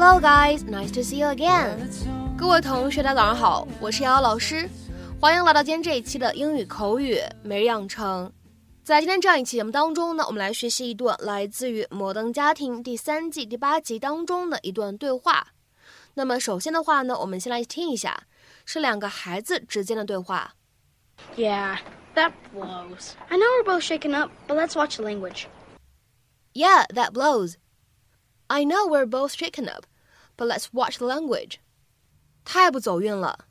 Hello, guys. Nice to see you again. 各位同学，大家早上好，我是瑶瑶老师，欢迎来到今天这一期的英语口语每日养成。在今天这样一期节目当中呢，我们来学习一段来自于《摩登家庭》第三季第八集当中的一段对话。那么首先的话呢，我们先来听一下，是两个孩子之间的对话。Yeah, that blows. I know we're both shaken up, but let's watch the language. Yeah, that blows. I know we're both shaken up, but let's watch the language. 太不走运了，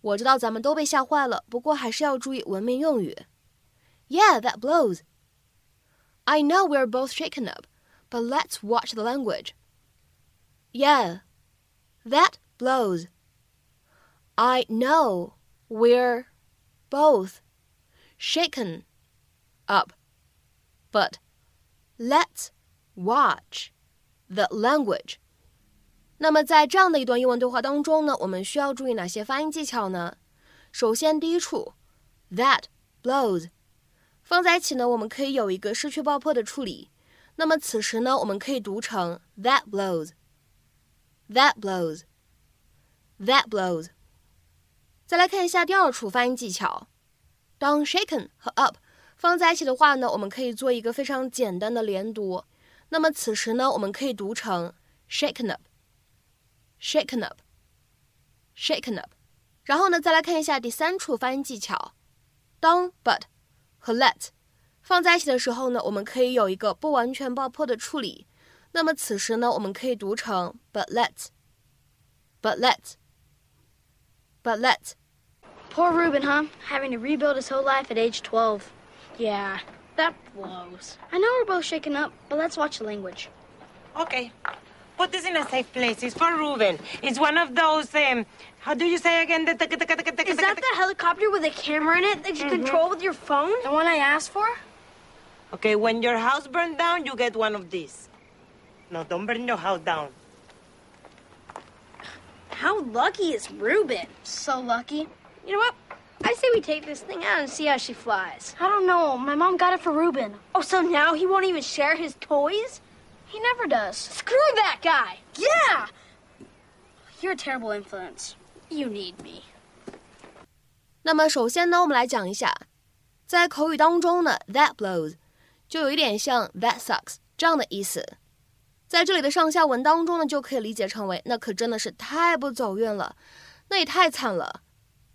我知道咱们都被吓坏了，不过还是要注意文明用语。Yeah, that blows. I know we're both shaken up, but let's watch the language. Yeah, that blows. I know we're both shaken up, but let's watch the language. 那么在这样的一段英文对话当中呢，我们需要注意哪些发音技巧呢？首先，第一处，that blows，放在一起呢，我们可以有一个失去爆破的处理。那么此时呢，我们可以读成 that blows，that blows，that blows。再来看一下第二处发音技巧，当 shaken 和 up 放在一起的话呢，我们可以做一个非常简单的连读。那么此时呢，我们可以读成 shaken up。shaken up, shaken up。然后呢，再来看一下第三处发音技巧。当 but 和 let 放在一起的时候呢，我们可以有一个不完全爆破的处理。那么此时呢，我们可以读成 but let，but let，but let。Poor Ruben, huh? Having to rebuild his whole life at age 12. Yeah, that blows. I know we're both shaken up, but let's watch the language. Okay. Put this in a safe place. It's for Ruben. It's one of those, um, how do you say again? Is that the helicopter with a camera in it that you mm -hmm. control with your phone? The one I asked for? Okay, when your house burned down, you get one of these. No, don't burn your house down. How lucky is Ruben? So lucky. You know what? I say we take this thing out and see how she flies. I don't know. My mom got it for Ruben. Oh, so now he won't even share his toys? He never does. Screw that guy! Yeah! You're a terrible influence. You need me. 那么首先呢，我们来讲一下，在口语当中呢，that blows 就有一点像 that sucks 这样的意思。在这里的上下文当中呢，就可以理解成为那可真的是太不走运了，那也太惨了。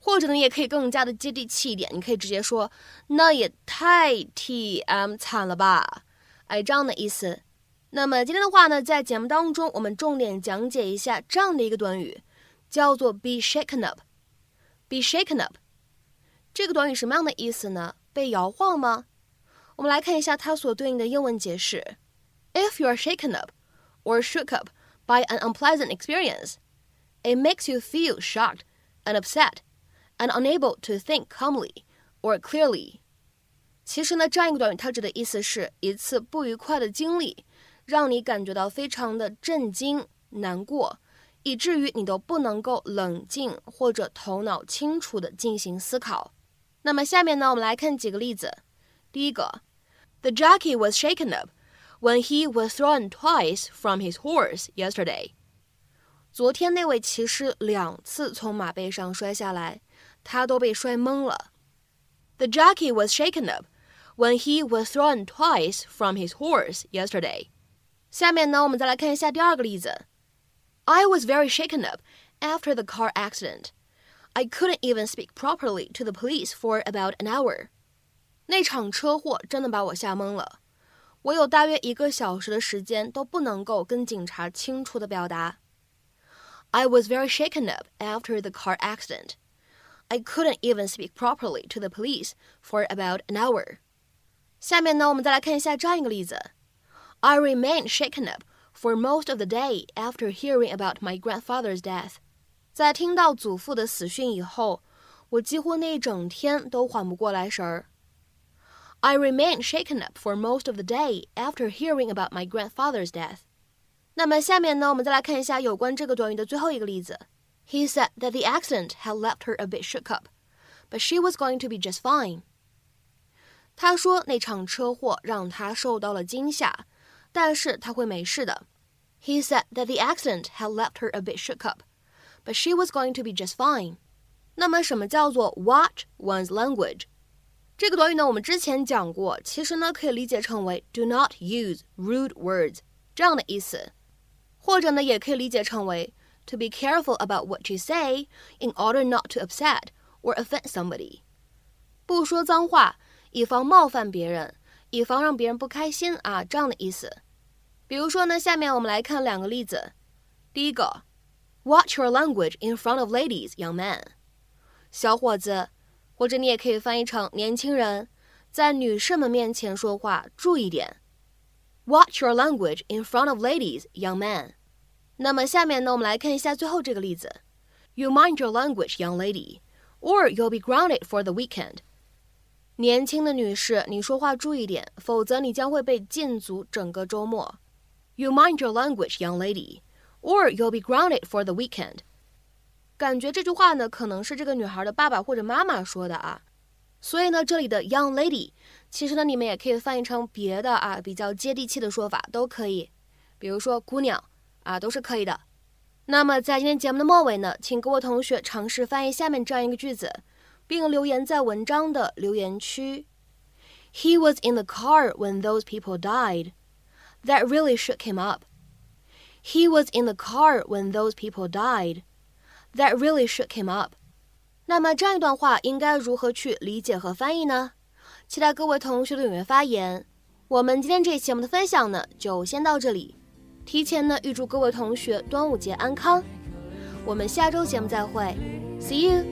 或者呢，也可以更加的接地气一点，你可以直接说那也太 T M 惨了吧，哎，这样的意思。那么今天的话呢，在节目当中，我们重点讲解一下这样的一个短语，叫做 be shaken up。be shaken up 这个短语什么样的意思呢？被摇晃吗？我们来看一下它所对应的英文解释：If you are shaken up or shook up by an unpleasant experience, it makes you feel shocked and upset and unable to think calmly or clearly。其实呢，这样一个短语它指的意思是一次不愉快的经历。让你感觉到非常的震惊、难过，以至于你都不能够冷静或者头脑清楚的进行思考。那么下面呢，我们来看几个例子。第一个，The jockey was shaken up when he was thrown twice from his horse yesterday。 昨天那位骑士两次从马背上摔下来，他都被摔懵了。The jockey was shaken up when he was thrown twice from his horse yesterday。下面呢，我们再来看一下第二个例子。I was very shaken up after the car accident. I couldn't even speak properly to the police for about an hour. 那场车祸真的把我吓懵了，我有大约一个小时的时间都不能够跟警察清楚的表达。 I was very shaken up after the car accident. I couldn't even speak properly to the police for about an hour. 下面呢，我们再来看一下这样一个例子。I remained shaken up for most of the day after hearing about my grandfather's death. 在听到祖父的死讯以后，我几乎那一整天都缓不过来神儿。I remained shaken up for most of the day after hearing about my grandfather's death. 那么下面呢，我们再来看一下有关这个短语的最后一个例子。He said that the accident had left her a bit shook up, but she was going to be just fine. 他说那场车祸让他受到了惊吓。但是他会没事的。 He said that the accident had left her a bit shook up, but she was going to be just fine. 那么，什么叫做 watch one's language？这个短语呢，我们之前讲过，其实呢可以理解成为 do not use rude words 这样的意思， 或者呢也可以理解成为 to be careful about what you say in order not to upset or offend somebody。不说脏话，以防冒犯别人，以防让别人不开心啊，这样的意思。比如说呢，下面我们来看两个例子。第一个，Watch your language in front of ladies, young man。小伙子。或者你也可以翻译成年轻人，在女士们面前说话注意点。Watch your language in front of ladies, young man。那么下面呢，我们来看一下最后这个例子。You mind your language, young lady, or you'll be grounded for the weekend。年轻的女士，你说话注意点，否则你将会被禁足整个周末。You mind your language, young lady, or you'll be grounded for the weekend。感觉这句话呢，可能是这个女孩的爸爸或者妈妈说的啊，所以呢，这里的 young lady， 其实呢，你们也可以翻译成别的啊，比较接地气的说法都可以，比如说姑娘啊，都是可以的。那么在今天节目的末尾呢，请各位同学尝试翻译下面这样一个句子，并留言在文章的留言区。He was in the car when those people died. That really shook him up. He was in the car when those people died. That really shook him up。那么这样一段话应该如何去理解和翻译呢？期待各位同学的踊跃发言。我们今天这期节目的分享呢，就先到这里。提前呢，预祝各位同学端午节安康。我们下周节目再会，See you。